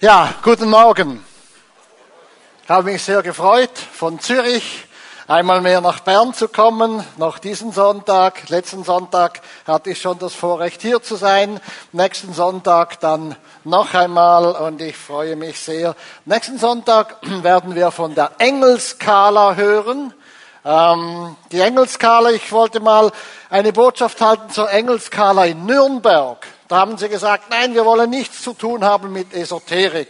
Ja, guten Morgen. Ich habe mich sehr gefreut, von Zürich einmal mehr nach Bern zu kommen, noch diesen Sonntag. Letzten Sonntag hatte ich schon das Vorrecht, hier zu sein. Nächsten Sonntag dann noch einmal und ich freue mich sehr. Nächsten Sonntag werden wir von der Engelskala hören. Ähm, die Engelskala, ich wollte mal eine Botschaft halten zur Engelskala in Nürnberg. Da haben sie gesagt, nein, wir wollen nichts zu tun haben mit Esoterik.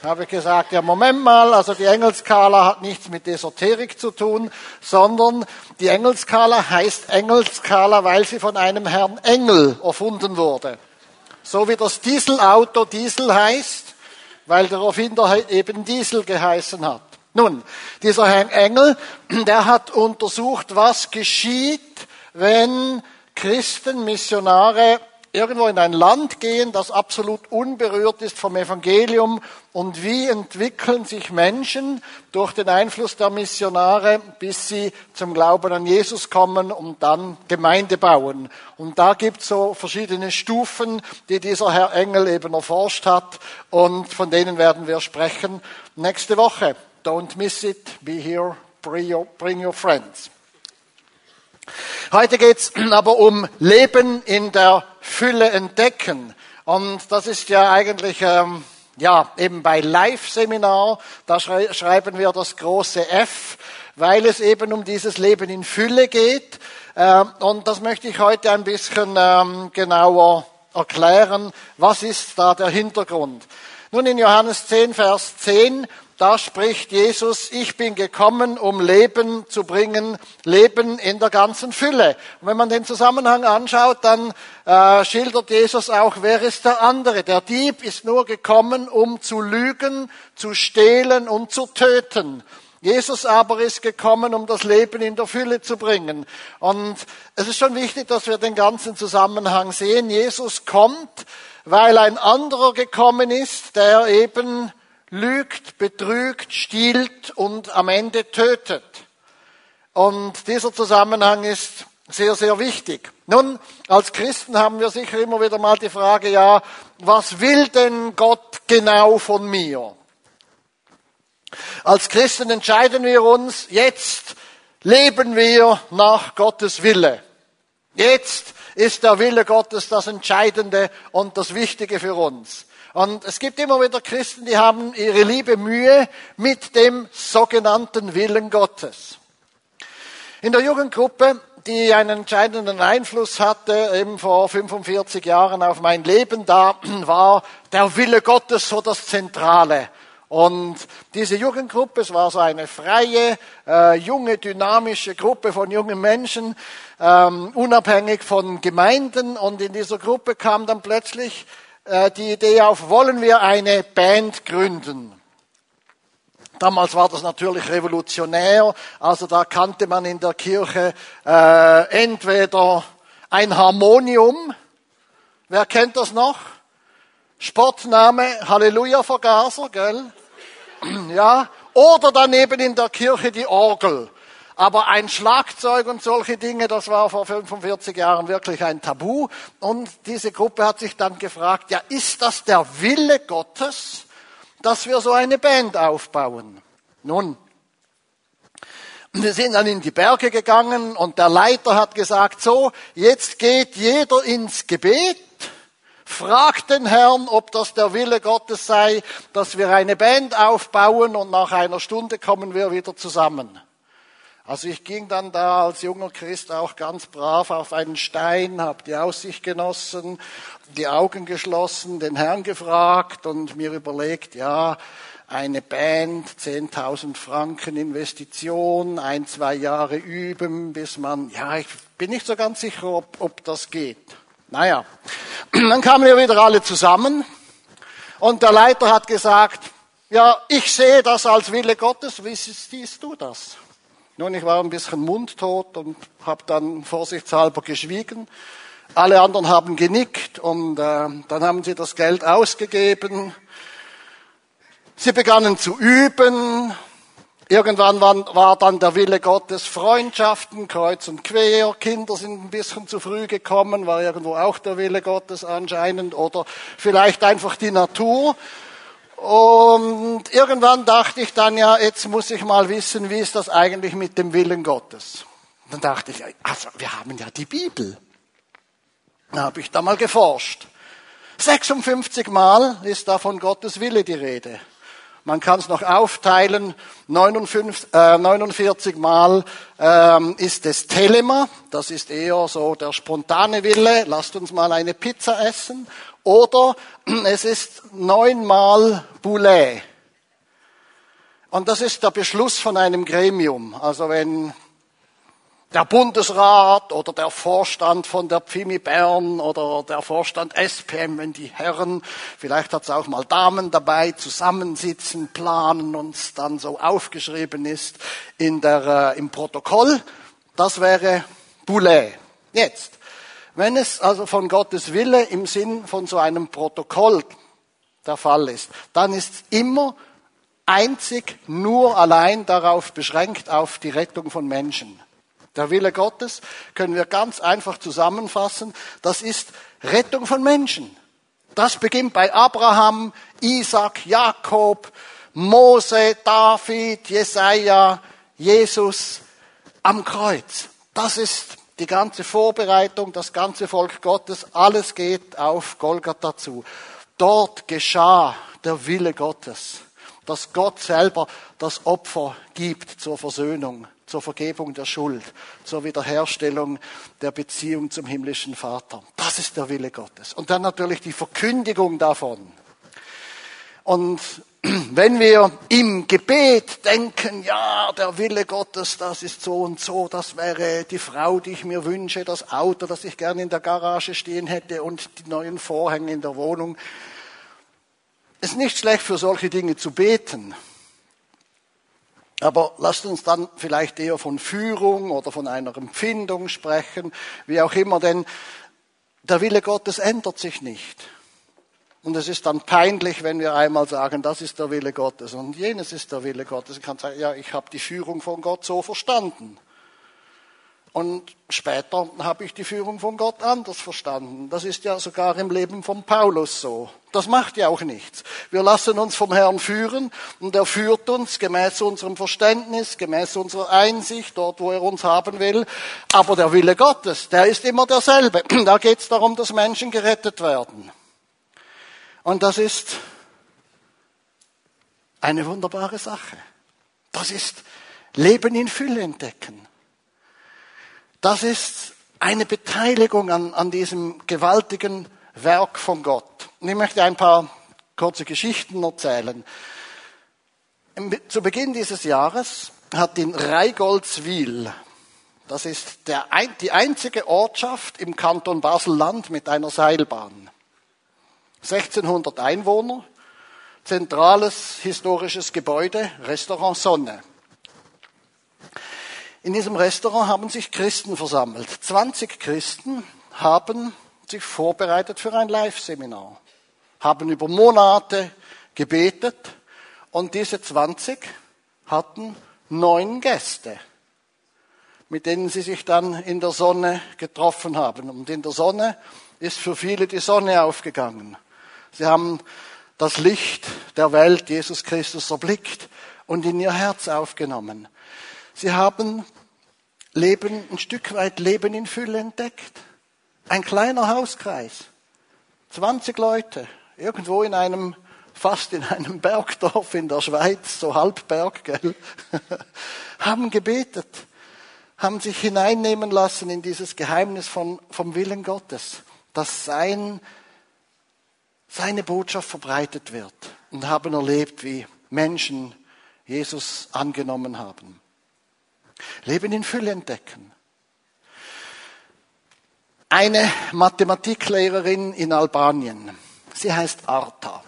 Da habe ich gesagt, ja, Moment mal, also die Engelskala hat nichts mit Esoterik zu tun, sondern die Engelskala heißt Engelskala, weil sie von einem Herrn Engel erfunden wurde. So wie das Dieselauto Diesel heißt, weil der Erfinder eben Diesel geheißen hat. Nun, dieser Herr Engel, der hat untersucht, was geschieht, wenn Christen, Missionare irgendwo in ein Land gehen, das absolut unberührt ist vom Evangelium und wie entwickeln sich Menschen durch den Einfluss der Missionare, bis sie zum Glauben an Jesus kommen und dann Gemeinde bauen. Und da gibt es so verschiedene Stufen, die dieser Herr Engel eben erforscht hat und von denen werden wir sprechen nächste Woche. Don't miss it, be here, bring your, bring your friends. Heute geht's aber um Leben in der Fülle entdecken. Und das ist ja eigentlich, ähm, ja, eben bei Live-Seminar, da schreiben wir das große F, weil es eben um dieses Leben in Fülle geht. Ähm, und das möchte ich heute ein bisschen ähm, genauer erklären. Was ist da der Hintergrund? Nun in Johannes 10, Vers 10, da spricht Jesus, ich bin gekommen, um Leben zu bringen, Leben in der ganzen Fülle. Und wenn man den Zusammenhang anschaut, dann äh, schildert Jesus auch, wer ist der andere? Der Dieb ist nur gekommen, um zu lügen, zu stehlen und zu töten. Jesus aber ist gekommen, um das Leben in der Fülle zu bringen. Und es ist schon wichtig, dass wir den ganzen Zusammenhang sehen. Jesus kommt, weil ein anderer gekommen ist, der eben lügt, betrügt, stiehlt und am Ende tötet. Und dieser Zusammenhang ist sehr, sehr wichtig. Nun, als Christen haben wir sicher immer wieder mal die Frage, ja, was will denn Gott genau von mir? Als Christen entscheiden wir uns, jetzt leben wir nach Gottes Wille. Jetzt ist der Wille Gottes das Entscheidende und das Wichtige für uns. Und es gibt immer wieder Christen, die haben ihre liebe Mühe mit dem sogenannten Willen Gottes. In der Jugendgruppe, die einen entscheidenden Einfluss hatte, eben vor 45 Jahren auf mein Leben, da war der Wille Gottes so das Zentrale. Und diese Jugendgruppe, es war so eine freie, äh, junge, dynamische Gruppe von jungen Menschen, ähm, unabhängig von Gemeinden. Und in dieser Gruppe kam dann plötzlich die Idee auf, wollen wir eine Band gründen? Damals war das natürlich revolutionär, also da kannte man in der Kirche äh, entweder ein Harmonium, wer kennt das noch? Sportname Halleluja-Vergaser, gell? Ja, oder daneben in der Kirche die Orgel. Aber ein Schlagzeug und solche Dinge, das war vor 45 Jahren wirklich ein Tabu. Und diese Gruppe hat sich dann gefragt, ja, ist das der Wille Gottes, dass wir so eine Band aufbauen? Nun, wir sind dann in die Berge gegangen und der Leiter hat gesagt, so, jetzt geht jeder ins Gebet, fragt den Herrn, ob das der Wille Gottes sei, dass wir eine Band aufbauen und nach einer Stunde kommen wir wieder zusammen. Also ich ging dann da als junger Christ auch ganz brav auf einen Stein, habe die Aussicht genossen, die Augen geschlossen, den Herrn gefragt und mir überlegt, ja, eine Band, 10.000 Franken Investition, ein, zwei Jahre üben, bis man, ja, ich bin nicht so ganz sicher, ob, ob das geht. Naja, dann kamen wir wieder alle zusammen und der Leiter hat gesagt, ja, ich sehe das als Wille Gottes, wie siehst du das? Nun, ich war ein bisschen mundtot und habe dann vorsichtshalber geschwiegen. Alle anderen haben genickt und äh, dann haben sie das Geld ausgegeben. Sie begannen zu üben. Irgendwann war, dann der Wille Gottes Freundschaften, kreuz und quer. Kinder sind ein bisschen zu früh gekommen, war irgendwo auch der Wille Gottes anscheinend oder vielleicht einfach die Natur. Und irgendwann dachte ich dann ja, jetzt muss ich mal wissen, wie ist das eigentlich mit dem Willen Gottes. dann dachte ich, also wir haben ja die Bibel. Da habe ich da mal geforscht. 56 Mal ist da von Gottes Wille die Rede. Man kann es noch aufteilen. 49, äh, 49 Mal ähm, ist es Telema, das ist eher so der spontane Wille, lasst uns mal eine Pizza essen. Oder es ist neunmal Boulet. Und das ist der Beschluss von einem Gremium. Also wenn der Bundesrat oder der Vorstand von der Pfimi Bern oder der Vorstand SPM, wenn die Herren, vielleicht hat es auch mal Damen dabei, zusammensitzen, planen und es dann so aufgeschrieben ist in der, äh, im Protokoll, das wäre Boulet. Jetzt, wenn es also von Gottes Wille im Sinn von so einem Protokoll der Fall ist, dann ist es immer einzig nur allein darauf beschränkt, auf die Rettung von Menschen. Der Wille Gottes können wir ganz einfach zusammenfassen. Das ist Rettung von Menschen. Das beginnt bei Abraham, Isaac, Jakob, Mose, David, Jesaja, Jesus am Kreuz. Das ist die ganze Vorbereitung, das ganze Volk Gottes. Alles geht auf Golgatha zu. Dort geschah der Wille Gottes, dass Gott selber das Opfer gibt zur Versöhnung zur Vergebung der Schuld, zur Wiederherstellung der Beziehung zum himmlischen Vater. Das ist der Wille Gottes. Und dann natürlich die Verkündigung davon. Und wenn wir im Gebet denken, ja, der Wille Gottes, das ist so und so, das wäre die Frau, die ich mir wünsche, das Auto, das ich gerne in der Garage stehen hätte und die neuen Vorhänge in der Wohnung. Es ist nicht schlecht für solche Dinge zu beten. Aber lasst uns dann vielleicht eher von Führung oder von einer Empfindung sprechen, wie auch immer, denn der Wille Gottes ändert sich nicht. Und es ist dann peinlich, wenn wir einmal sagen, das ist der Wille Gottes und jenes ist der Wille Gottes. Ich kann sagen, ja, ich habe die Führung von Gott so verstanden. Und später habe ich die Führung von Gott anders verstanden. Das ist ja sogar im Leben von Paulus so. Das macht ja auch nichts. Wir lassen uns vom Herrn führen und er führt uns gemäß unserem Verständnis, gemäß unserer Einsicht, dort wo er uns haben will. Aber der Wille Gottes, der ist immer derselbe. Da geht es darum, dass Menschen gerettet werden. Und das ist eine wunderbare Sache. Das ist Leben in Fülle entdecken. Das ist eine Beteiligung an, an diesem gewaltigen Werk von Gott. Und ich möchte ein paar kurze Geschichten erzählen. Zu Beginn dieses Jahres hat in Reigoldswil, das ist der, die einzige Ortschaft im Kanton Basel-Land mit einer Seilbahn, 1600 Einwohner, zentrales historisches Gebäude, Restaurant Sonne. In diesem Restaurant haben sich Christen versammelt. 20 Christen haben sich vorbereitet für ein Live-Seminar, haben über Monate gebetet und diese 20 hatten neun Gäste, mit denen sie sich dann in der Sonne getroffen haben. Und in der Sonne ist für viele die Sonne aufgegangen. Sie haben das Licht der Welt, Jesus Christus, erblickt und in ihr Herz aufgenommen. Sie haben Leben, ein Stück weit Leben in Fülle entdeckt. Ein kleiner Hauskreis. 20 Leute. Irgendwo in einem, fast in einem Bergdorf in der Schweiz, so Halbberg, gell? haben gebetet. Haben sich hineinnehmen lassen in dieses Geheimnis von, vom Willen Gottes. Dass sein, seine Botschaft verbreitet wird. Und haben erlebt, wie Menschen Jesus angenommen haben. Leben in Fülle entdecken. Eine Mathematiklehrerin in Albanien, sie heißt Arta.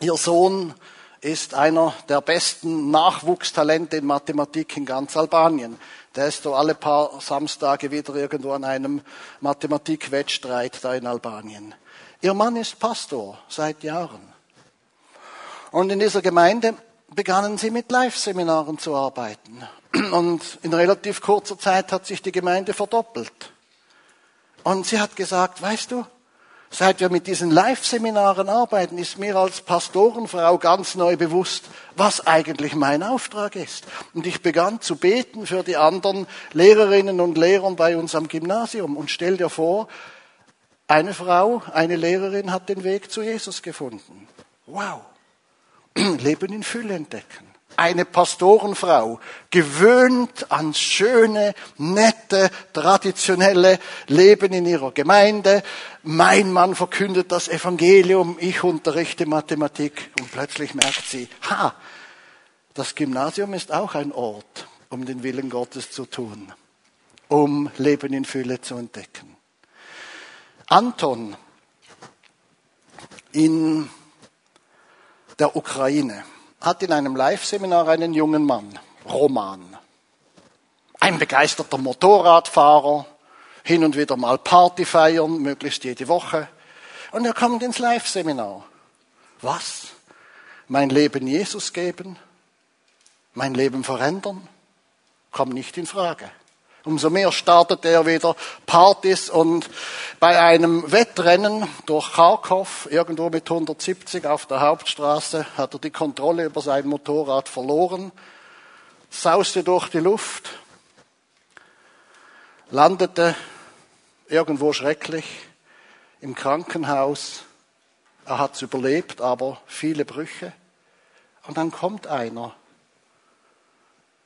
Ihr Sohn ist einer der besten Nachwuchstalente in Mathematik in ganz Albanien. Der ist so alle paar Samstage wieder irgendwo an einem Mathematikwettstreit da in Albanien. Ihr Mann ist Pastor seit Jahren. Und in dieser Gemeinde begannen sie mit Live-Seminaren zu arbeiten. Und in relativ kurzer Zeit hat sich die Gemeinde verdoppelt. Und sie hat gesagt, weißt du, Seit wir mit diesen Live-Seminaren arbeiten, ist mir als Pastorenfrau ganz neu bewusst, was eigentlich mein Auftrag ist. Und ich begann zu beten für die anderen Lehrerinnen und Lehrer bei uns am Gymnasium. Und stell dir vor, eine Frau, eine Lehrerin hat den Weg zu Jesus gefunden. Wow. Leben in Fülle entdecken eine Pastorenfrau, gewöhnt an schöne, nette, traditionelle Leben in ihrer Gemeinde. Mein Mann verkündet das Evangelium, ich unterrichte Mathematik und plötzlich merkt sie, ha, das Gymnasium ist auch ein Ort, um den Willen Gottes zu tun, um Leben in Fülle zu entdecken. Anton in der Ukraine hat in einem Live-Seminar einen jungen Mann, Roman. Ein begeisterter Motorradfahrer, hin und wieder mal Party feiern, möglichst jede Woche. Und er kommt ins Live-Seminar. Was? Mein Leben Jesus geben? Mein Leben verändern? Kommt nicht in Frage. Umso mehr startete er wieder Partys und bei einem Wettrennen durch Kharkov, irgendwo mit 170 auf der Hauptstraße, hat er die Kontrolle über sein Motorrad verloren, sauste durch die Luft, landete irgendwo schrecklich im Krankenhaus. Er hat es überlebt, aber viele Brüche. Und dann kommt einer,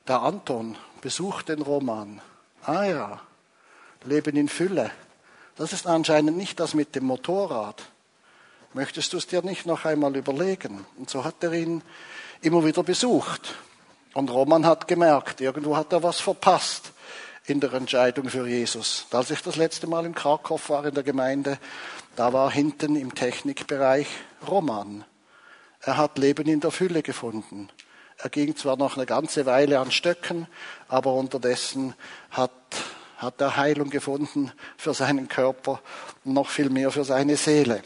der Anton, besucht den Roman Ah ja, Leben in Fülle. Das ist anscheinend nicht das mit dem Motorrad. Möchtest du es dir nicht noch einmal überlegen? Und so hat er ihn immer wieder besucht. Und Roman hat gemerkt, irgendwo hat er was verpasst in der Entscheidung für Jesus. Als ich das letzte Mal in Krakow war in der Gemeinde, da war hinten im Technikbereich Roman. Er hat Leben in der Fülle gefunden. Er ging zwar noch eine ganze Weile an Stöcken, aber unterdessen hat, hat er Heilung gefunden für seinen Körper und noch viel mehr für seine Seele.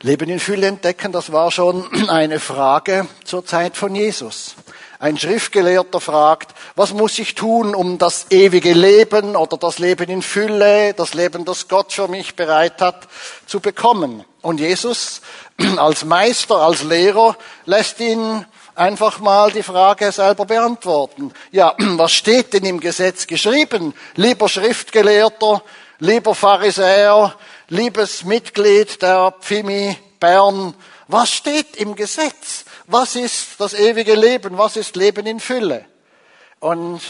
Leben in Fülle entdecken, das war schon eine Frage zur Zeit von Jesus. Ein Schriftgelehrter fragt, was muss ich tun, um das ewige Leben oder das Leben in Fülle, das Leben, das Gott für mich bereit hat, zu bekommen? Und Jesus als Meister, als Lehrer lässt ihn einfach mal die Frage selber beantworten. Ja, was steht denn im Gesetz geschrieben? Lieber Schriftgelehrter, lieber Pharisäer, liebes Mitglied der Pfimi Bern, was steht im Gesetz? Was ist das ewige Leben? Was ist Leben in Fülle? Und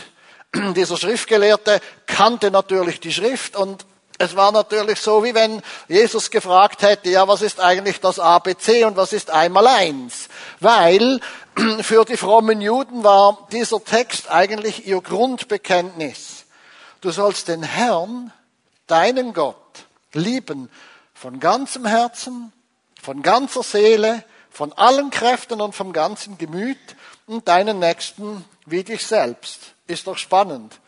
dieser Schriftgelehrte kannte natürlich die Schrift und es war natürlich so, wie wenn Jesus gefragt hätte, ja, was ist eigentlich das ABC und was ist einmal eins? Weil für die frommen Juden war dieser Text eigentlich ihr Grundbekenntnis. Du sollst den Herrn, deinen Gott, lieben von ganzem Herzen, von ganzer Seele, von allen Kräften und vom ganzen Gemüt und deinen Nächsten wie dich selbst. Ist doch spannend.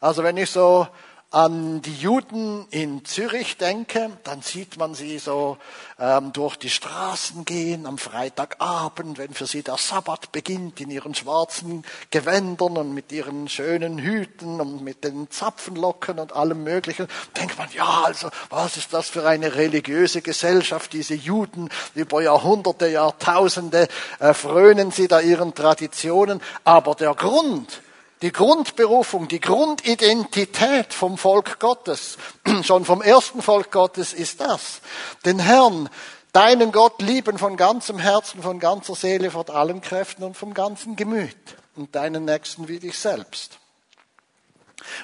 Also wenn ich so an die Juden in Zürich denke, dann sieht man sie so ähm, durch die Straßen gehen am Freitagabend, wenn für sie der Sabbat beginnt, in ihren schwarzen Gewändern und mit ihren schönen Hüten und mit den Zapfenlocken und allem Möglichen. Denkt man, ja, also was ist das für eine religiöse Gesellschaft, diese Juden über Jahrhunderte, Jahrtausende äh, frönen sie da ihren Traditionen. Aber der Grund, die Grundberufung, die Grundidentität vom Volk Gottes, schon vom ersten Volk Gottes ist das. Den Herrn, deinen Gott lieben von ganzem Herzen, von ganzer Seele, von allen Kräften und vom ganzen Gemüt und deinen Nächsten wie dich selbst.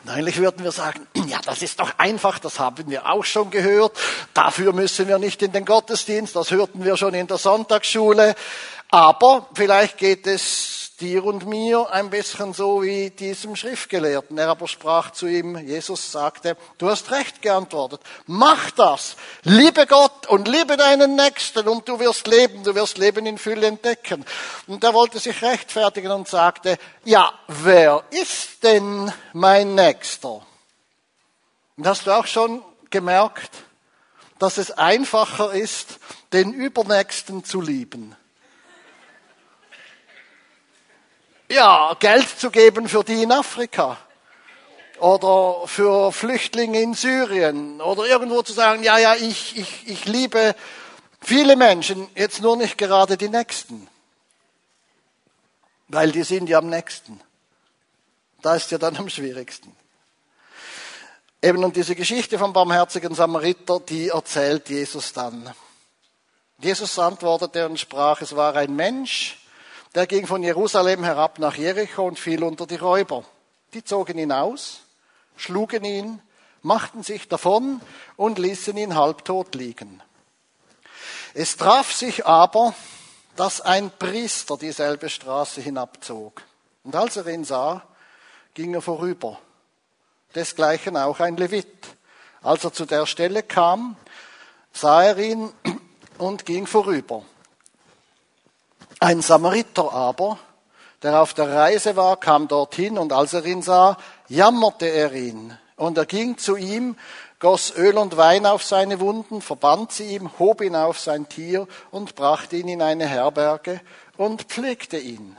Und eigentlich würden wir sagen, ja, das ist doch einfach, das haben wir auch schon gehört. Dafür müssen wir nicht in den Gottesdienst, das hörten wir schon in der Sonntagsschule. Aber vielleicht geht es dir und mir ein bisschen so wie diesem Schriftgelehrten. Er aber sprach zu ihm, Jesus sagte, du hast recht geantwortet, mach das, liebe Gott und liebe deinen Nächsten und du wirst leben, du wirst Leben in Fülle entdecken. Und er wollte sich rechtfertigen und sagte, ja, wer ist denn mein Nächster? Und hast du auch schon gemerkt, dass es einfacher ist, den Übernächsten zu lieben? Ja, Geld zu geben für die in Afrika. oder für Flüchtlinge in Syrien oder irgendwo zu sagen, ja, ja, ich, ich, ich liebe viele Menschen, jetzt nur nicht gerade die Nächsten. Weil die sind ja am nächsten. Da ist ja dann am schwierigsten. Eben und diese Geschichte vom barmherzigen Samariter, die erzählt Jesus dann. Jesus antwortete und sprach, es war ein Mensch, der ging von Jerusalem herab nach Jericho und fiel unter die Räuber. Die zogen ihn aus, schlugen ihn, machten sich davon und ließen ihn halbtot liegen. Es traf sich aber, dass ein Priester dieselbe Straße hinabzog. Und als er ihn sah, ging er vorüber. Desgleichen auch ein Levit. Als er zu der Stelle kam, sah er ihn und ging vorüber. Ein Samariter aber, der auf der Reise war, kam dorthin und als er ihn sah, jammerte er ihn. Und er ging zu ihm, goss Öl und Wein auf seine Wunden, verband sie ihm, hob ihn auf sein Tier und brachte ihn in eine Herberge und pflegte ihn.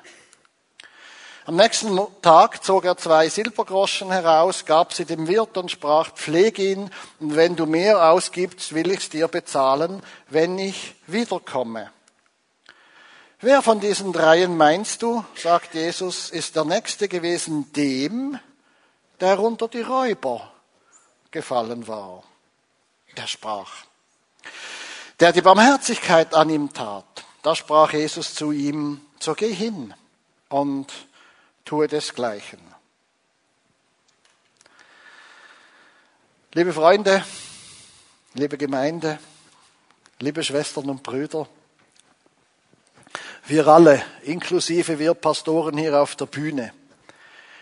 Am nächsten Tag zog er zwei Silbergroschen heraus, gab sie dem Wirt und sprach, pfleg ihn, und wenn du mehr ausgibst, will ich's dir bezahlen, wenn ich wiederkomme. Wer von diesen dreien meinst du, sagt Jesus, ist der Nächste gewesen dem, der unter die Räuber gefallen war? Der sprach. Der die Barmherzigkeit an ihm tat. Da sprach Jesus zu ihm, so geh hin und tue desgleichen. Liebe Freunde, liebe Gemeinde, liebe Schwestern und Brüder, wir alle, inklusive wir Pastoren hier auf der Bühne,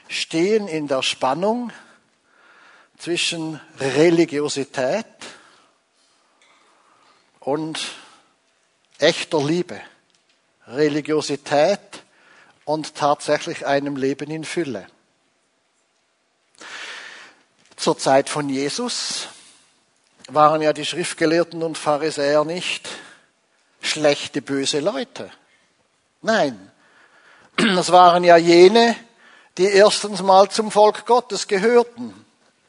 stehen in der Spannung zwischen Religiosität und echter Liebe. Religiosität und tatsächlich einem Leben in Fülle. Zur Zeit von Jesus waren ja die Schriftgelehrten und Pharisäer nicht schlechte, böse Leute. Nein, das waren ja jene, die erstens mal zum Volk Gottes gehörten.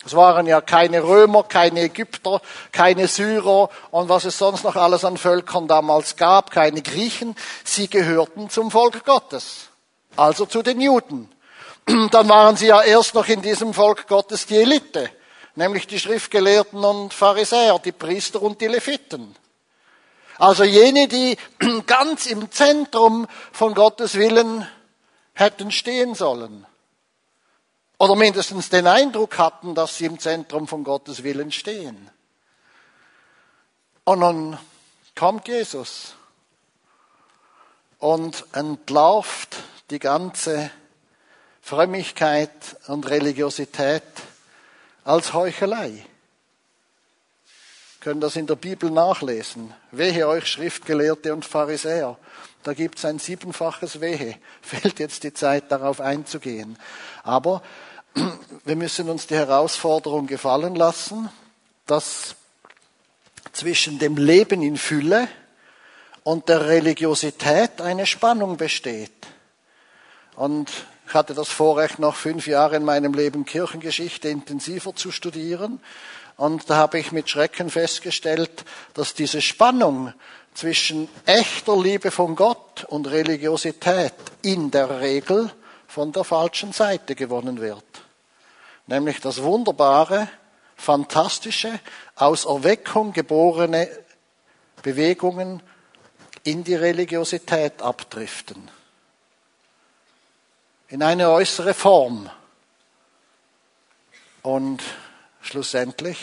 Es waren ja keine Römer, keine Ägypter, keine Syrer und was es sonst noch alles an Völkern damals gab, keine Griechen. Sie gehörten zum Volk Gottes, also zu den Juden. Dann waren sie ja erst noch in diesem Volk Gottes die Elite, nämlich die Schriftgelehrten und Pharisäer, die Priester und die Leviten. Also jene, die ganz im Zentrum von Gottes Willen hätten stehen sollen. Oder mindestens den Eindruck hatten, dass sie im Zentrum von Gottes Willen stehen. Und nun kommt Jesus und entlarvt die ganze Frömmigkeit und Religiosität als Heuchelei können das in der Bibel nachlesen. Wehe euch Schriftgelehrte und Pharisäer. Da gibt es ein siebenfaches Wehe. Fehlt jetzt die Zeit, darauf einzugehen. Aber wir müssen uns die Herausforderung gefallen lassen, dass zwischen dem Leben in Fülle und der Religiosität eine Spannung besteht. Und ich hatte das Vorrecht, noch fünf Jahre in meinem Leben Kirchengeschichte intensiver zu studieren. Und da habe ich mit Schrecken festgestellt, dass diese Spannung zwischen echter Liebe von Gott und Religiosität in der Regel von der falschen Seite gewonnen wird. Nämlich das wunderbare, fantastische, aus Erweckung geborene Bewegungen in die Religiosität abdriften. In eine äußere Form. Und schlussendlich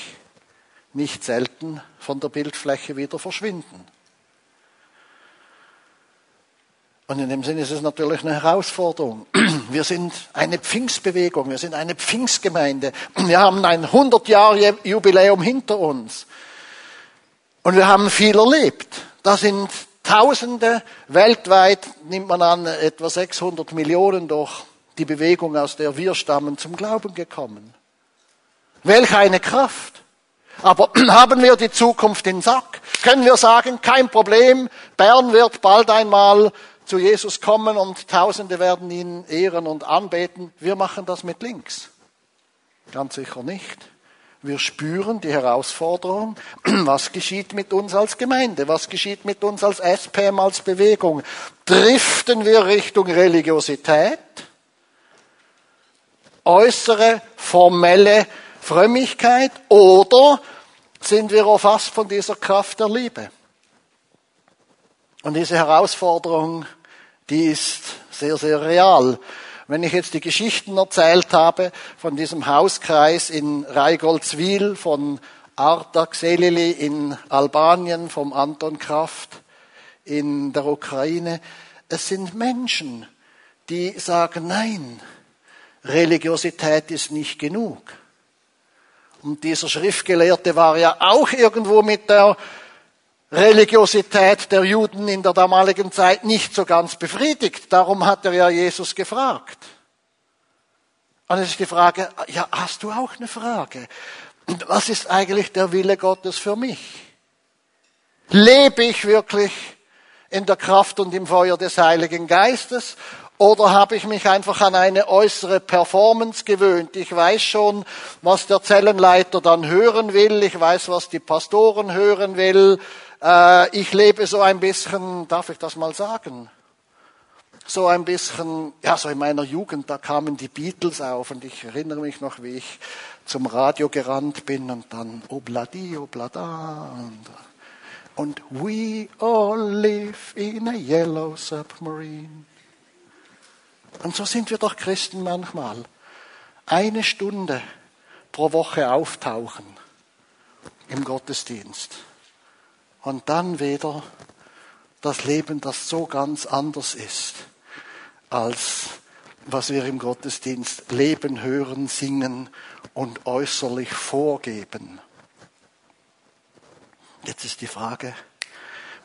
nicht selten von der Bildfläche wieder verschwinden. Und in dem Sinne ist es natürlich eine Herausforderung. Wir sind eine Pfingstbewegung, wir sind eine Pfingstgemeinde. Wir haben ein 100 Jahre Jubiläum hinter uns. Und wir haben viel erlebt. Da sind Tausende, weltweit nimmt man an, etwa 600 Millionen durch die Bewegung, aus der wir stammen, zum Glauben gekommen. Welch eine Kraft. Aber haben wir die Zukunft in Sack? Können wir sagen, kein Problem, Bern wird bald einmal zu Jesus kommen und Tausende werden ihn ehren und anbeten. Wir machen das mit links. Ganz sicher nicht. Wir spüren die Herausforderung, was geschieht mit uns als Gemeinde, was geschieht mit uns als SPM, als Bewegung. Driften wir Richtung Religiosität, äußere, formelle Frömmigkeit oder sind wir erfasst von dieser Kraft der Liebe? Und diese Herausforderung, die ist sehr, sehr real. Wenn ich jetzt die Geschichten erzählt habe von diesem Hauskreis in Reigoldswil, von Arta Xelili in Albanien, vom Anton Kraft in der Ukraine, es sind Menschen, die sagen, nein, Religiosität ist nicht genug. Und dieser Schriftgelehrte war ja auch irgendwo mit der Religiosität der Juden in der damaligen Zeit nicht so ganz befriedigt. Darum hat er ja Jesus gefragt. Und es ist die Frage, ja, hast du auch eine Frage? Und was ist eigentlich der Wille Gottes für mich? Lebe ich wirklich in der Kraft und im Feuer des Heiligen Geistes oder habe ich mich einfach an eine äußere Performance gewöhnt? Ich weiß schon, was der Zellenleiter dann hören will. Ich weiß, was die Pastoren hören will. Äh, ich lebe so ein bisschen, darf ich das mal sagen? So ein bisschen, ja, so in meiner Jugend, da kamen die Beatles auf und ich erinnere mich noch, wie ich zum Radio gerannt bin und dann Obladi, Oblada und, und We all live in a yellow submarine. Und so sind wir doch Christen manchmal. Eine Stunde pro Woche auftauchen im Gottesdienst und dann wieder das Leben, das so ganz anders ist, als was wir im Gottesdienst leben, hören, singen und äußerlich vorgeben. Jetzt ist die Frage,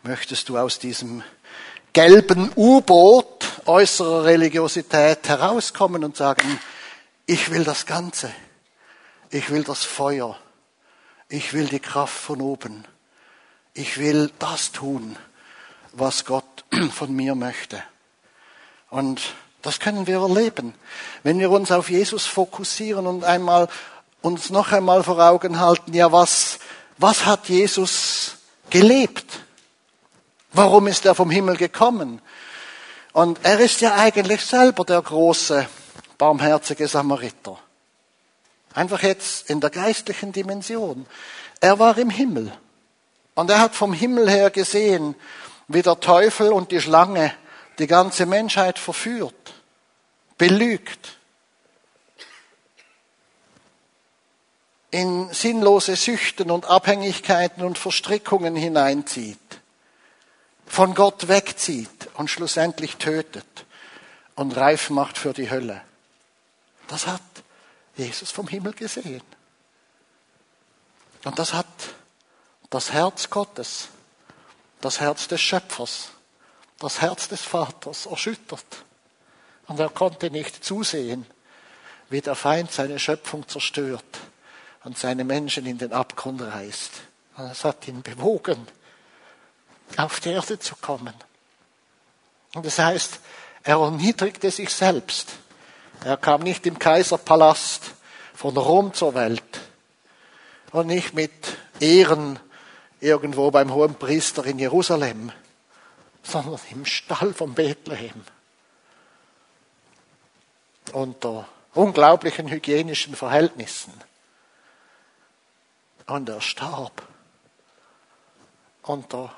möchtest du aus diesem gelben U-Boot äußerer Religiosität herauskommen und sagen, ich will das Ganze, ich will das Feuer, ich will die Kraft von oben ich will das tun, was Gott von mir möchte. Und das können wir erleben, wenn wir uns auf Jesus fokussieren und einmal uns noch einmal vor Augen halten, ja, was, was hat Jesus gelebt? Warum ist er vom Himmel gekommen? Und er ist ja eigentlich selber der große, barmherzige Samariter. Einfach jetzt in der geistlichen Dimension. Er war im Himmel. Und er hat vom Himmel her gesehen, wie der Teufel und die Schlange die ganze Menschheit verführt, belügt, in sinnlose Süchten und Abhängigkeiten und Verstrickungen hineinzieht, von Gott wegzieht und schlussendlich tötet und reif macht für die Hölle. Das hat Jesus vom Himmel gesehen. Und das hat das Herz Gottes, das Herz des Schöpfers, das Herz des Vaters erschüttert. Und er konnte nicht zusehen, wie der Feind seine Schöpfung zerstört und seine Menschen in den Abgrund reißt. Und es hat ihn bewogen, auf die Erde zu kommen. Und das heißt, er erniedrigte sich selbst. Er kam nicht im Kaiserpalast von Rom zur Welt und nicht mit Ehren irgendwo beim hohen Priester in Jerusalem, sondern im Stall von Bethlehem. Unter unglaublichen hygienischen Verhältnissen. Und er starb unter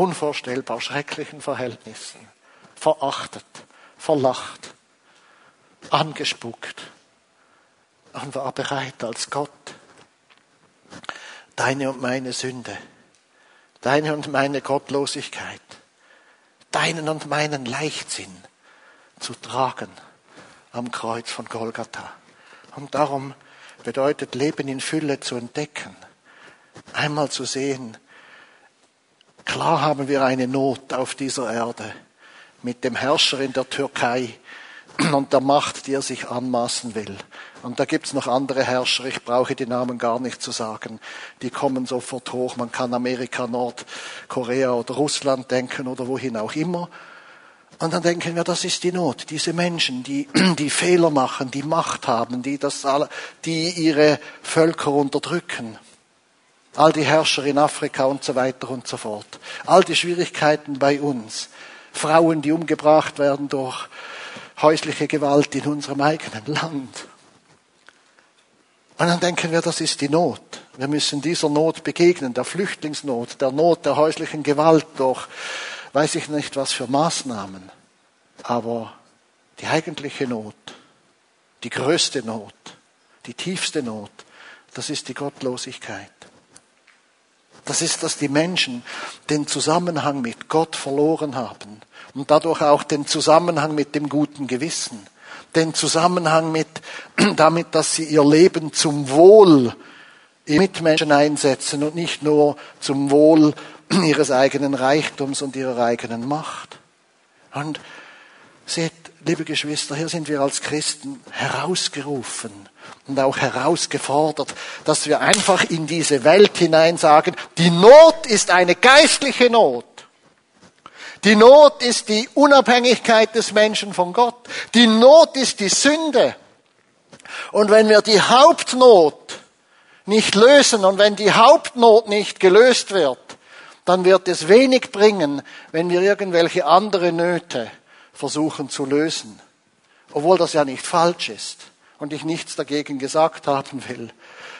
unvorstellbar schrecklichen Verhältnissen, verachtet, verlacht, angespuckt. Und war bereit als Gott. Deine und meine Sünde deine und meine Gottlosigkeit, deinen und meinen Leichtsinn zu tragen am Kreuz von Golgatha. Und darum bedeutet Leben in Fülle zu entdecken, einmal zu sehen, klar haben wir eine Not auf dieser Erde mit dem Herrscher in der Türkei, und der Macht, die er sich anmaßen will. Und da gibt's noch andere Herrscher, ich brauche die Namen gar nicht zu sagen, die kommen sofort hoch. Man kann Amerika, Nordkorea oder Russland denken oder wohin auch immer. Und dann denken wir, das ist die Not. Diese Menschen, die, die Fehler machen, die Macht haben, die, das, die ihre Völker unterdrücken. All die Herrscher in Afrika und so weiter und so fort. All die Schwierigkeiten bei uns. Frauen, die umgebracht werden durch häusliche Gewalt in unserem eigenen Land. Und dann denken wir, das ist die Not. Wir müssen dieser Not begegnen, der Flüchtlingsnot, der Not der häuslichen Gewalt durch, weiß ich nicht was für Maßnahmen. Aber die eigentliche Not, die größte Not, die tiefste Not, das ist die Gottlosigkeit. Das ist, dass die Menschen den Zusammenhang mit Gott verloren haben und dadurch auch den Zusammenhang mit dem guten Gewissen den Zusammenhang mit, damit, dass sie ihr Leben zum Wohl ihrer Mitmenschen einsetzen und nicht nur zum Wohl ihres eigenen Reichtums und ihrer eigenen Macht. Und seht, liebe Geschwister, hier sind wir als Christen herausgerufen und auch herausgefordert, dass wir einfach in diese Welt hinein sagen, die Not ist eine geistliche Not. Die Not ist die Unabhängigkeit des Menschen von Gott. Die Not ist die Sünde. Und wenn wir die Hauptnot nicht lösen und wenn die Hauptnot nicht gelöst wird, dann wird es wenig bringen, wenn wir irgendwelche andere Nöte versuchen zu lösen. Obwohl das ja nicht falsch ist und ich nichts dagegen gesagt haben will.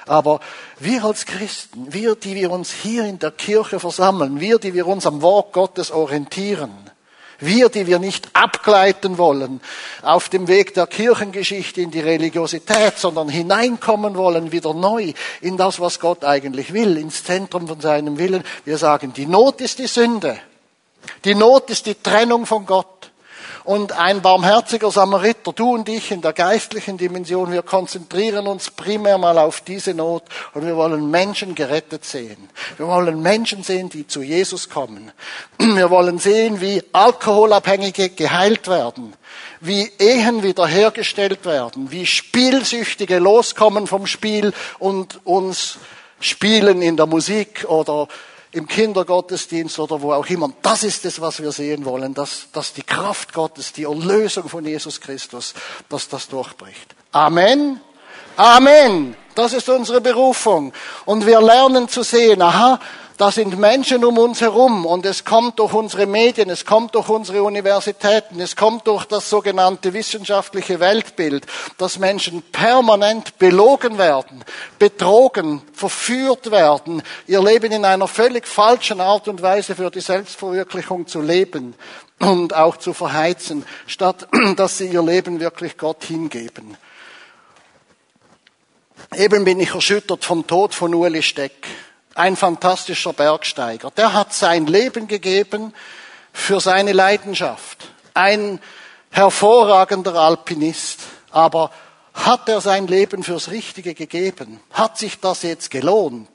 Aber wir als Christen, wir, die wir uns hier in der Kirche versammeln, wir, die wir uns am Wort Gottes orientieren, wir, die wir nicht abgleiten wollen auf dem Weg der Kirchengeschichte in die Religiosität, sondern hineinkommen wollen wieder neu in das, was Gott eigentlich will, ins Zentrum von seinem Willen. Wir sagen, die Not ist die Sünde. Die Not ist die Trennung von Gott und ein barmherziger Samariter, du und ich in der geistlichen Dimension, wir konzentrieren uns primär mal auf diese Not und wir wollen Menschen gerettet sehen. Wir wollen Menschen sehen, die zu Jesus kommen. Wir wollen sehen, wie Alkoholabhängige geheilt werden, wie Ehen wiederhergestellt werden, wie Spielsüchtige loskommen vom Spiel und uns spielen in der Musik oder im Kindergottesdienst oder wo auch immer. Das ist es, was wir sehen wollen, dass, dass die Kraft Gottes, die Erlösung von Jesus Christus, dass das durchbricht. Amen. Amen. Das ist unsere Berufung. Und wir lernen zu sehen, aha, da sind Menschen um uns herum und es kommt durch unsere Medien, es kommt durch unsere Universitäten, es kommt durch das sogenannte wissenschaftliche Weltbild, dass Menschen permanent belogen werden, betrogen, verführt werden, ihr Leben in einer völlig falschen Art und Weise für die Selbstverwirklichung zu leben und auch zu verheizen, statt dass sie ihr Leben wirklich Gott hingeben. Eben bin ich erschüttert vom Tod von Ueli Steck ein fantastischer Bergsteiger. Der hat sein Leben gegeben für seine Leidenschaft. Ein hervorragender Alpinist. Aber hat er sein Leben fürs Richtige gegeben? Hat sich das jetzt gelohnt?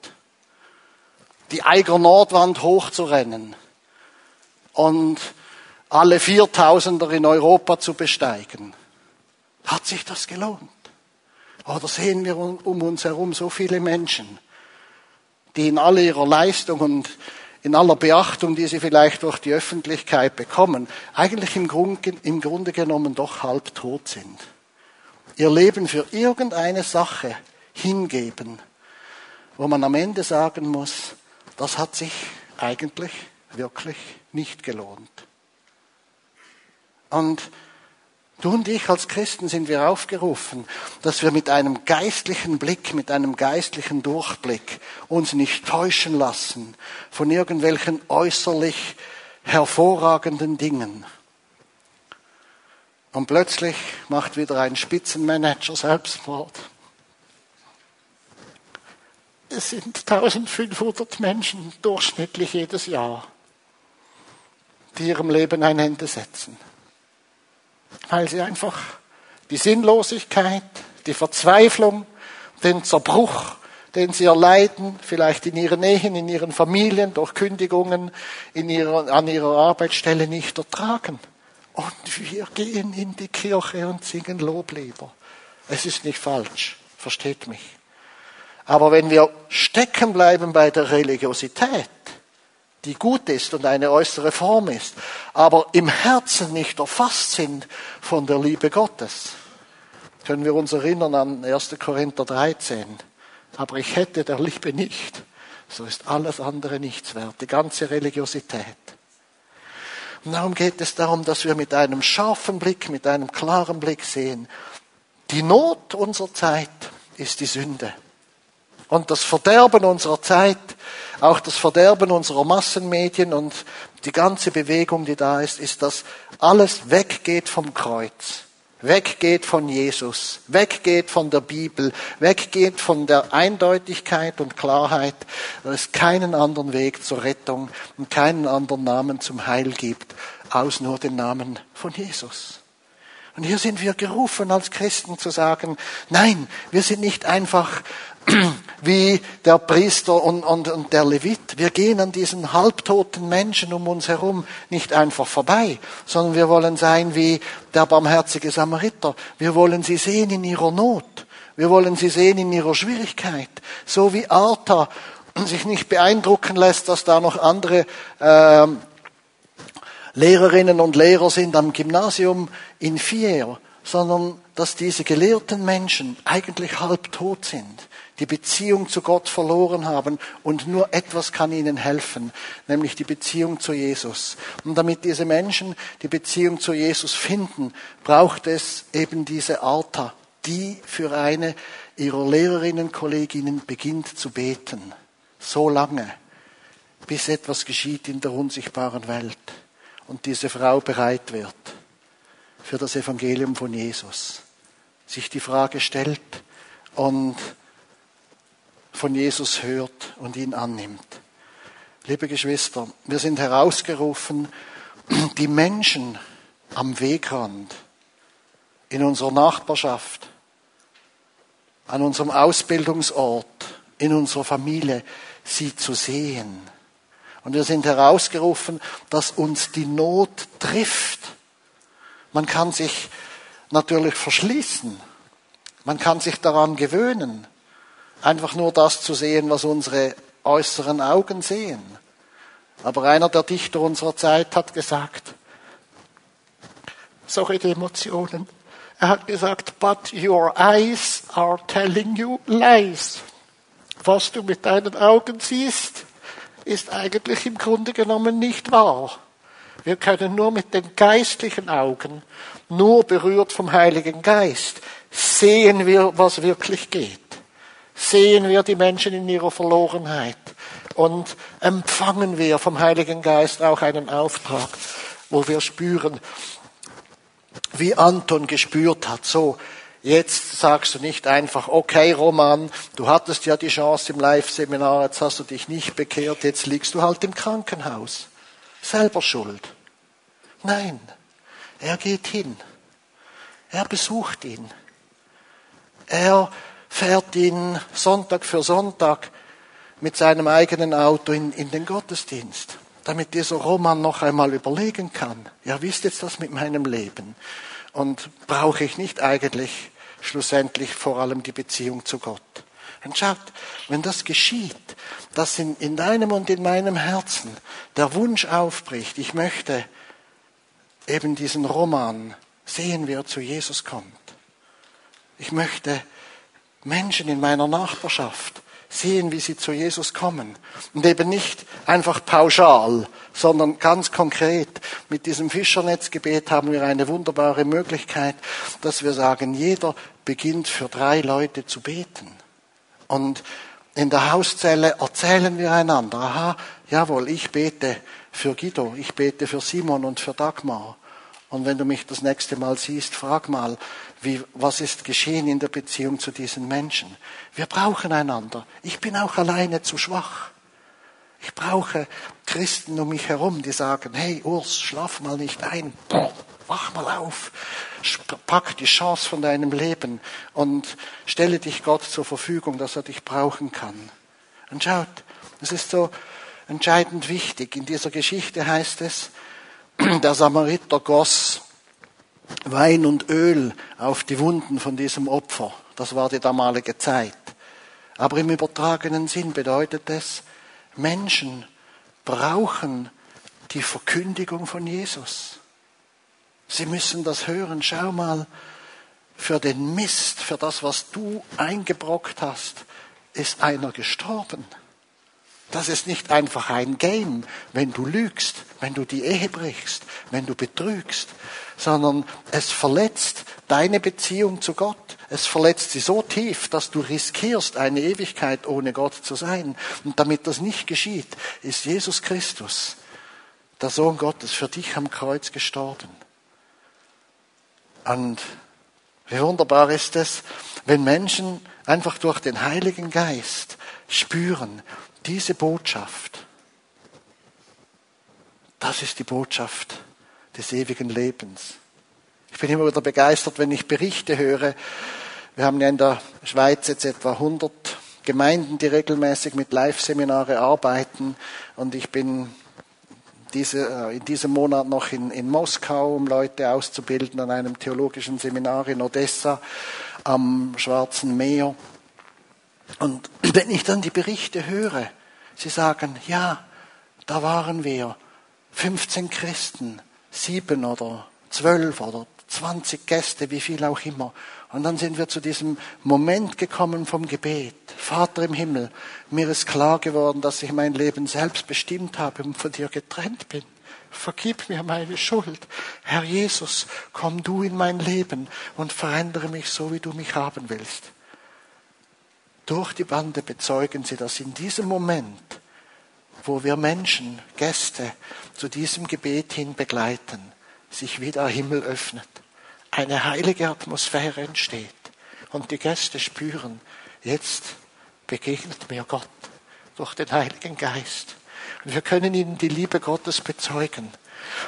Die Eiger Nordwand hochzurennen und alle Viertausender in Europa zu besteigen. Hat sich das gelohnt? Oder sehen wir um uns herum so viele Menschen, die in all ihrer Leistung und in aller Beachtung, die sie vielleicht durch die Öffentlichkeit bekommen, eigentlich im Grunde, im Grunde genommen doch halb tot sind. Ihr Leben für irgendeine Sache hingeben, wo man am Ende sagen muss, das hat sich eigentlich wirklich nicht gelohnt. Und Du und ich als Christen sind wir aufgerufen, dass wir mit einem geistlichen Blick, mit einem geistlichen Durchblick uns nicht täuschen lassen von irgendwelchen äußerlich hervorragenden Dingen. Und plötzlich macht wieder ein Spitzenmanager Selbstmord. Es sind 1500 Menschen durchschnittlich jedes Jahr, die ihrem Leben ein Ende setzen weil sie einfach die Sinnlosigkeit, die Verzweiflung, den Zerbruch, den sie erleiden, vielleicht in ihren Ehen, in ihren Familien, durch Kündigungen in ihrer, an ihrer Arbeitsstelle nicht ertragen. Und wir gehen in die Kirche und singen Loblieder. Es ist nicht falsch, versteht mich. Aber wenn wir stecken bleiben bei der Religiosität, die gut ist und eine äußere Form ist, aber im Herzen nicht erfasst sind von der Liebe Gottes. Können wir uns erinnern an 1. Korinther 13. Aber ich hätte der Liebe nicht, so ist alles andere nichts wert, die ganze Religiosität. Und darum geht es darum, dass wir mit einem scharfen Blick, mit einem klaren Blick sehen, die Not unserer Zeit ist die Sünde. Und das Verderben unserer Zeit, auch das Verderben unserer Massenmedien und die ganze Bewegung, die da ist, ist, dass alles weggeht vom Kreuz, weggeht von Jesus, weggeht von der Bibel, weggeht von der Eindeutigkeit und Klarheit, dass es keinen anderen Weg zur Rettung und keinen anderen Namen zum Heil gibt, aus nur den Namen von Jesus. Und hier sind wir gerufen als Christen zu sagen, nein, wir sind nicht einfach wie der Priester und, und, und der Levit. Wir gehen an diesen halbtoten Menschen um uns herum nicht einfach vorbei, sondern wir wollen sein wie der barmherzige Samariter. Wir wollen sie sehen in ihrer Not. Wir wollen sie sehen in ihrer Schwierigkeit. So wie Arta sich nicht beeindrucken lässt, dass da noch andere äh, Lehrerinnen und Lehrer sind am Gymnasium in Fier, sondern dass diese gelehrten Menschen eigentlich halb tot sind, die Beziehung zu Gott verloren haben und nur etwas kann ihnen helfen, nämlich die Beziehung zu Jesus. Und damit diese Menschen die Beziehung zu Jesus finden, braucht es eben diese Alta, die für eine ihrer Lehrerinnen, Kolleginnen beginnt zu beten. So lange, bis etwas geschieht in der unsichtbaren Welt und diese Frau bereit wird für das Evangelium von Jesus, sich die Frage stellt und von Jesus hört und ihn annimmt. Liebe Geschwister, wir sind herausgerufen, die Menschen am Wegrand, in unserer Nachbarschaft, an unserem Ausbildungsort, in unserer Familie, sie zu sehen und wir sind herausgerufen, dass uns die Not trifft. Man kann sich natürlich verschließen. Man kann sich daran gewöhnen, einfach nur das zu sehen, was unsere äußeren Augen sehen. Aber einer der Dichter unserer Zeit hat gesagt, die Emotionen, er hat gesagt, but your eyes are telling you lies. Was du mit deinen Augen siehst, ist eigentlich im Grunde genommen nicht wahr. Wir können nur mit den geistlichen Augen, nur berührt vom Heiligen Geist, sehen wir, was wirklich geht. Sehen wir die Menschen in ihrer Verlorenheit und empfangen wir vom Heiligen Geist auch einen Auftrag, wo wir spüren, wie Anton gespürt hat, so, Jetzt sagst du nicht einfach, okay Roman, du hattest ja die Chance im Live-Seminar, jetzt hast du dich nicht bekehrt, jetzt liegst du halt im Krankenhaus. Selber schuld. Nein, er geht hin. Er besucht ihn. Er fährt ihn Sonntag für Sonntag mit seinem eigenen Auto in, in den Gottesdienst, damit dieser Roman noch einmal überlegen kann, ja, wie ist jetzt das mit meinem Leben? Und brauche ich nicht eigentlich schlussendlich vor allem die Beziehung zu Gott. Und schaut, wenn das geschieht, dass in, in deinem und in meinem Herzen der Wunsch aufbricht, ich möchte eben diesen Roman sehen, wie er zu Jesus kommt. Ich möchte Menschen in meiner Nachbarschaft sehen, wie sie zu Jesus kommen. Und eben nicht einfach pauschal, sondern ganz konkret. Mit diesem Fischernetzgebet haben wir eine wunderbare Möglichkeit, dass wir sagen, jeder beginnt für drei Leute zu beten. Und in der Hauszelle erzählen wir einander, aha, jawohl, ich bete für Guido, ich bete für Simon und für Dagmar. Und wenn du mich das nächste Mal siehst, frag mal, wie, was ist geschehen in der Beziehung zu diesen Menschen. Wir brauchen einander. Ich bin auch alleine zu schwach. Ich brauche Christen um mich herum, die sagen, hey Urs, schlaf mal nicht ein. Wach mal auf. Pack die Chance von deinem Leben und stelle dich Gott zur Verfügung, dass er dich brauchen kann. Und schaut, es ist so entscheidend wichtig. In dieser Geschichte heißt es, der Samariter goss Wein und Öl auf die Wunden von diesem Opfer. Das war die damalige Zeit. Aber im übertragenen Sinn bedeutet es, Menschen brauchen die Verkündigung von Jesus. Sie müssen das hören. Schau mal, für den Mist, für das, was du eingebrockt hast, ist einer gestorben. Das ist nicht einfach ein Game, wenn du lügst, wenn du die Ehe brichst, wenn du betrügst, sondern es verletzt deine Beziehung zu Gott. Es verletzt sie so tief, dass du riskierst, eine Ewigkeit ohne Gott zu sein. Und damit das nicht geschieht, ist Jesus Christus, der Sohn Gottes, für dich am Kreuz gestorben. Und wie wunderbar ist es, wenn Menschen einfach durch den Heiligen Geist spüren, diese Botschaft, das ist die Botschaft des ewigen Lebens. Ich bin immer wieder begeistert, wenn ich Berichte höre. Wir haben ja in der Schweiz jetzt etwa 100 Gemeinden, die regelmäßig mit Live-Seminare arbeiten. Und ich bin diese, äh, in diesem Monat noch in, in Moskau, um Leute auszubilden an einem theologischen Seminar in Odessa am Schwarzen Meer. Und wenn ich dann die Berichte höre, sie sagen, ja, da waren wir, 15 Christen, sieben oder zwölf oder 20 Gäste, wie viel auch immer. Und dann sind wir zu diesem Moment gekommen vom Gebet. Vater im Himmel, mir ist klar geworden, dass ich mein Leben selbst bestimmt habe und von dir getrennt bin. Vergib mir meine Schuld. Herr Jesus, komm du in mein Leben und verändere mich so, wie du mich haben willst. Durch die Bande bezeugen sie, dass in diesem Moment, wo wir Menschen, Gäste zu diesem Gebet hin begleiten, sich wieder Himmel öffnet, eine heilige Atmosphäre entsteht und die Gäste spüren, jetzt begegnet mir Gott durch den Heiligen Geist. Und wir können ihnen die Liebe Gottes bezeugen.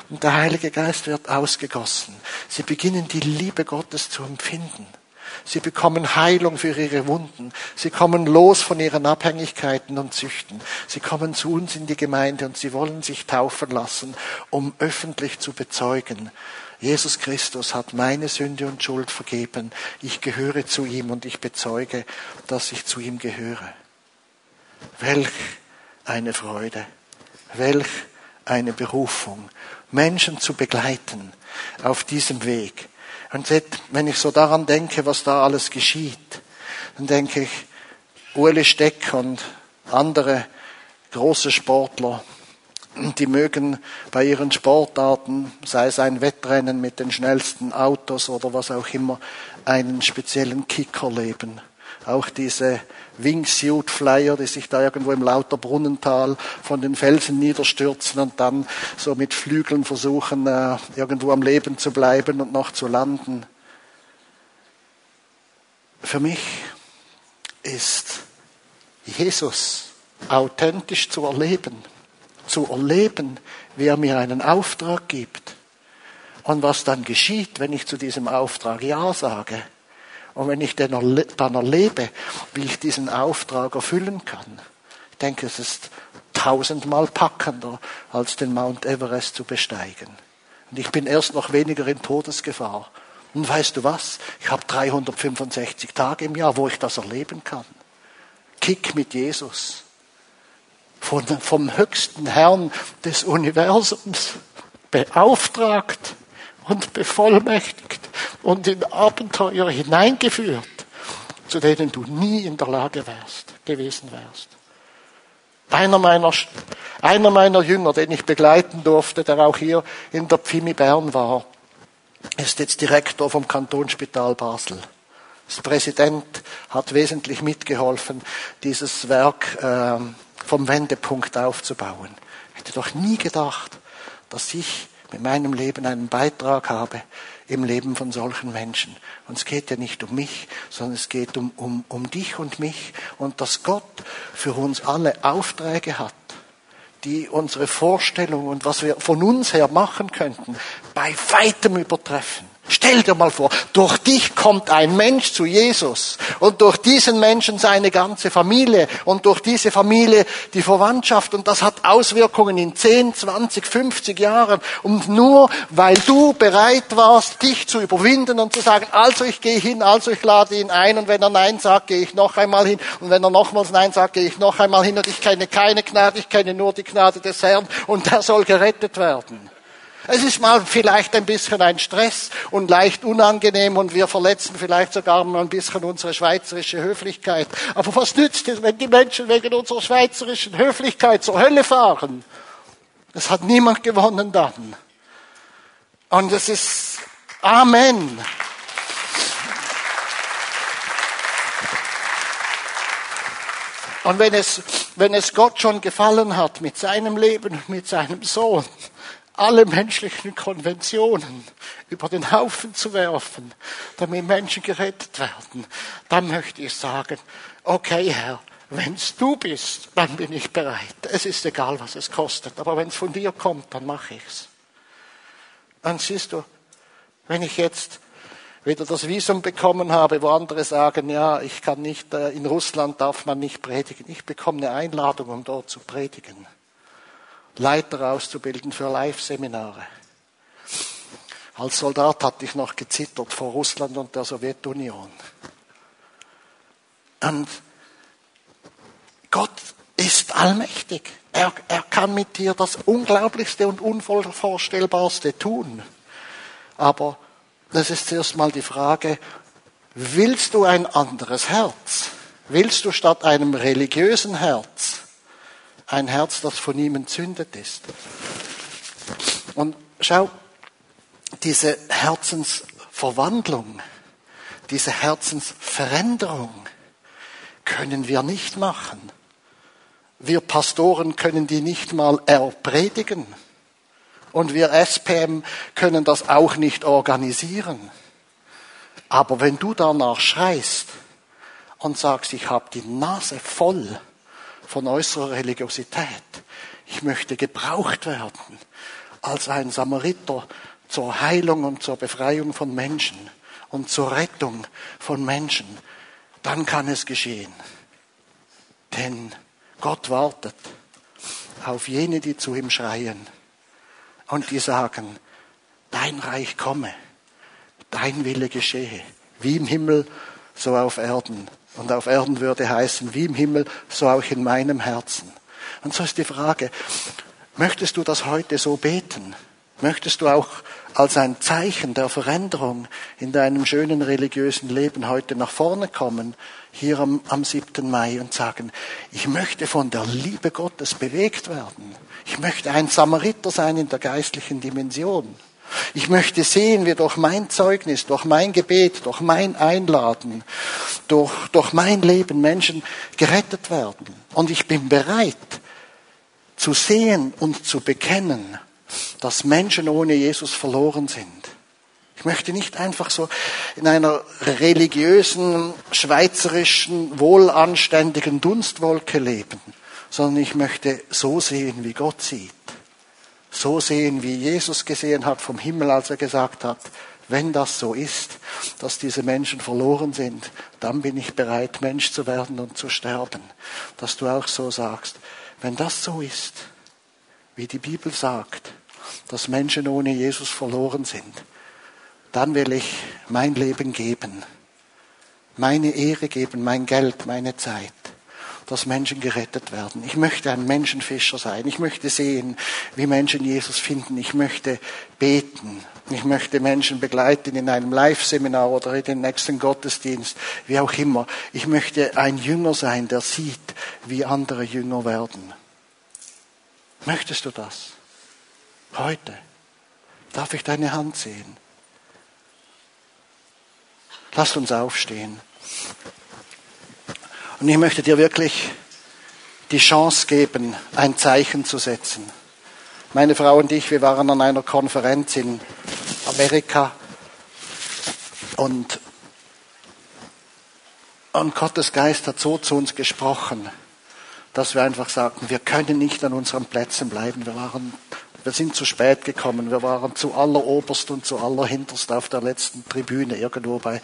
Und der Heilige Geist wird ausgegossen. Sie beginnen die Liebe Gottes zu empfinden. Sie bekommen Heilung für ihre Wunden. Sie kommen los von ihren Abhängigkeiten und Süchten. Sie kommen zu uns in die Gemeinde und sie wollen sich taufen lassen, um öffentlich zu bezeugen. Jesus Christus hat meine Sünde und Schuld vergeben. Ich gehöre zu ihm und ich bezeuge, dass ich zu ihm gehöre. Welch eine Freude. Welch eine Berufung, Menschen zu begleiten auf diesem Weg. Und wenn ich so daran denke, was da alles geschieht, dann denke ich, Ueli Steck und andere große Sportler, die mögen bei ihren Sportarten, sei es ein Wettrennen mit den schnellsten Autos oder was auch immer, einen speziellen Kicker leben. Auch diese Wingsuit Flyer, die sich da irgendwo im lauter Brunnental von den Felsen niederstürzen und dann so mit Flügeln versuchen, äh, irgendwo am Leben zu bleiben und noch zu landen. Für mich ist Jesus authentisch zu erleben, zu erleben, wie er mir einen Auftrag gibt und was dann geschieht, wenn ich zu diesem Auftrag Ja sage und wenn ich dann erlebe, wie ich diesen Auftrag erfüllen kann, ich denke, es ist tausendmal packender, als den Mount Everest zu besteigen. Und ich bin erst noch weniger in Todesgefahr. Und weißt du was? Ich habe 365 Tage im Jahr, wo ich das erleben kann. Kick mit Jesus. Von, vom höchsten Herrn des Universums beauftragt und bevollmächtigt und in Abenteuer hineingeführt, zu denen du nie in der Lage wärst, gewesen wärst. Einer meiner, einer meiner Jünger, den ich begleiten durfte, der auch hier in der Pfimi Bern war, ist jetzt Direktor vom Kantonsspital Basel. Das Präsident hat wesentlich mitgeholfen, dieses Werk äh, vom Wendepunkt aufzubauen. Hätte doch nie gedacht, dass ich mit meinem Leben einen Beitrag habe im Leben von solchen Menschen. Und es geht ja nicht um mich, sondern es geht um, um, um dich und mich und dass Gott für uns alle Aufträge hat, die unsere Vorstellung und was wir von uns her machen könnten, bei weitem übertreffen. Stell dir mal vor, durch dich kommt ein Mensch zu Jesus und durch diesen Menschen seine ganze Familie und durch diese Familie die Verwandtschaft und das hat Auswirkungen in 10, 20, 50 Jahren und nur weil du bereit warst, dich zu überwinden und zu sagen, also ich gehe hin, also ich lade ihn ein und wenn er Nein sagt, gehe ich noch einmal hin und wenn er nochmals Nein sagt, gehe ich noch einmal hin und ich kenne keine Gnade, ich kenne nur die Gnade des Herrn und der soll gerettet werden. Es ist mal vielleicht ein bisschen ein Stress und leicht unangenehm und wir verletzen vielleicht sogar mal ein bisschen unsere schweizerische Höflichkeit. Aber was nützt es, wenn die Menschen wegen unserer schweizerischen Höflichkeit zur Hölle fahren? Es hat niemand gewonnen dann. Und es ist Amen. Und wenn es, wenn es Gott schon gefallen hat mit seinem Leben, mit seinem Sohn, alle menschlichen Konventionen über den Haufen zu werfen, damit Menschen gerettet werden, dann möchte ich sagen, okay Herr, wenn's du bist, dann bin ich bereit. Es ist egal, was es kostet, aber wenn es von dir kommt, dann mache ich's. Dann siehst du, wenn ich jetzt wieder das Visum bekommen habe, wo andere sagen, ja, ich kann nicht, äh, in Russland darf man nicht predigen. Ich bekomme eine Einladung, um dort zu predigen. Leiter auszubilden für Live-Seminare. Als Soldat hatte ich noch gezittert vor Russland und der Sowjetunion. Und Gott ist allmächtig. Er, er kann mit dir das Unglaublichste und Unvorstellbarste tun. Aber das ist zuerst mal die Frage, willst du ein anderes Herz? Willst du statt einem religiösen Herz ein Herz, das von ihm entzündet ist. Und schau, diese Herzensverwandlung, diese Herzensveränderung können wir nicht machen. Wir Pastoren können die nicht mal erpredigen. Und wir SPM können das auch nicht organisieren. Aber wenn du danach schreist und sagst, ich habe die Nase voll von äußerer Religiosität. Ich möchte gebraucht werden als ein Samariter zur Heilung und zur Befreiung von Menschen und zur Rettung von Menschen. Dann kann es geschehen. Denn Gott wartet auf jene, die zu ihm schreien und die sagen, dein Reich komme, dein Wille geschehe, wie im Himmel, so auf Erden. Und auf Erden würde heißen, wie im Himmel, so auch in meinem Herzen. Und so ist die Frage, möchtest du das heute so beten? Möchtest du auch als ein Zeichen der Veränderung in deinem schönen religiösen Leben heute nach vorne kommen, hier am, am 7. Mai und sagen, ich möchte von der Liebe Gottes bewegt werden. Ich möchte ein Samariter sein in der geistlichen Dimension. Ich möchte sehen, wie durch mein Zeugnis, durch mein Gebet, durch mein Einladen, durch, durch mein Leben Menschen gerettet werden. Und ich bin bereit zu sehen und zu bekennen, dass Menschen ohne Jesus verloren sind. Ich möchte nicht einfach so in einer religiösen, schweizerischen, wohlanständigen Dunstwolke leben, sondern ich möchte so sehen, wie Gott sieht so sehen, wie Jesus gesehen hat vom Himmel, als er gesagt hat, wenn das so ist, dass diese Menschen verloren sind, dann bin ich bereit, Mensch zu werden und zu sterben. Dass du auch so sagst, wenn das so ist, wie die Bibel sagt, dass Menschen ohne Jesus verloren sind, dann will ich mein Leben geben, meine Ehre geben, mein Geld, meine Zeit dass Menschen gerettet werden. Ich möchte ein Menschenfischer sein. Ich möchte sehen, wie Menschen Jesus finden. Ich möchte beten. Ich möchte Menschen begleiten in einem Live-Seminar oder in den nächsten Gottesdienst, wie auch immer. Ich möchte ein Jünger sein, der sieht, wie andere Jünger werden. Möchtest du das? Heute? Darf ich deine Hand sehen? Lass uns aufstehen. Und ich möchte dir wirklich die Chance geben, ein Zeichen zu setzen. Meine Frau und ich, wir waren an einer Konferenz in Amerika und, und Gottes Geist hat so zu uns gesprochen, dass wir einfach sagten, wir können nicht an unseren Plätzen bleiben. Wir waren, wir sind zu spät gekommen. Wir waren zu alleroberst und zu allerhinterst auf der letzten Tribüne, irgendwo bei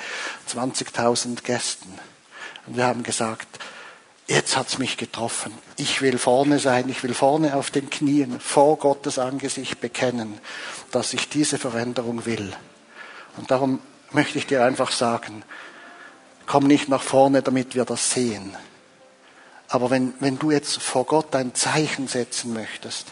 20.000 Gästen. Und wir haben gesagt, jetzt hat's mich getroffen. Ich will vorne sein, ich will vorne auf den Knien vor Gottes Angesicht bekennen, dass ich diese Veränderung will. Und darum möchte ich dir einfach sagen, komm nicht nach vorne, damit wir das sehen aber wenn, wenn du jetzt vor Gott ein Zeichen setzen möchtest,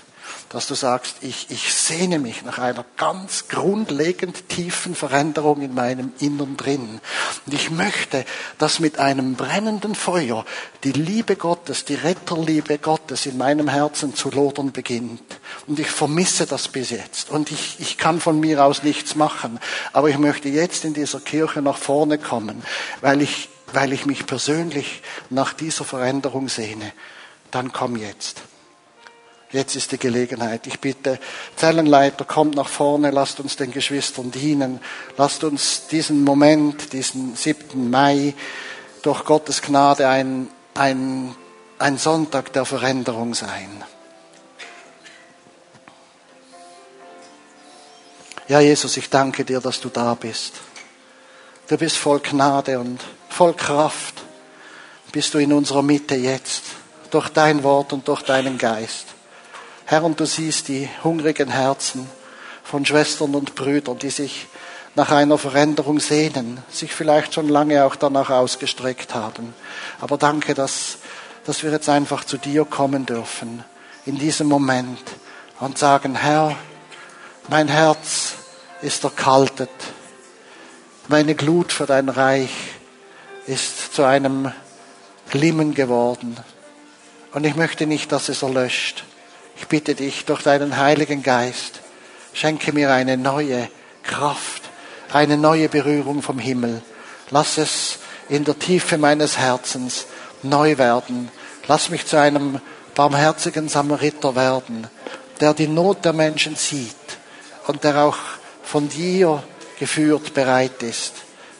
dass du sagst, ich, ich sehne mich nach einer ganz grundlegend tiefen Veränderung in meinem Innern drin. Und ich möchte, dass mit einem brennenden Feuer die Liebe Gottes, die Retterliebe Gottes in meinem Herzen zu lodern beginnt. Und ich vermisse das bis jetzt. Und ich, ich kann von mir aus nichts machen. Aber ich möchte jetzt in dieser Kirche nach vorne kommen, weil ich weil ich mich persönlich nach dieser Veränderung sehne, dann komm jetzt. Jetzt ist die Gelegenheit. Ich bitte, Zellenleiter, kommt nach vorne, lasst uns den Geschwistern dienen, lasst uns diesen Moment, diesen 7. Mai, durch Gottes Gnade ein, ein, ein Sonntag der Veränderung sein. Ja, Jesus, ich danke dir, dass du da bist. Du bist voll Gnade und voll Kraft. Bist du in unserer Mitte jetzt, durch dein Wort und durch deinen Geist. Herr, und du siehst die hungrigen Herzen von Schwestern und Brüdern, die sich nach einer Veränderung sehnen, sich vielleicht schon lange auch danach ausgestreckt haben. Aber danke, dass, dass wir jetzt einfach zu dir kommen dürfen, in diesem Moment, und sagen, Herr, mein Herz ist erkaltet meine Glut für dein Reich ist zu einem Glimmen geworden. Und ich möchte nicht, dass es erlöscht. Ich bitte dich durch deinen Heiligen Geist, schenke mir eine neue Kraft, eine neue Berührung vom Himmel. Lass es in der Tiefe meines Herzens neu werden. Lass mich zu einem barmherzigen Samariter werden, der die Not der Menschen sieht und der auch von dir geführt bereit ist.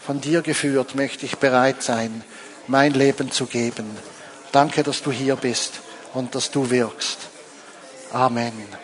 Von dir geführt möchte ich bereit sein, mein Leben zu geben. Danke, dass du hier bist und dass du wirkst. Amen.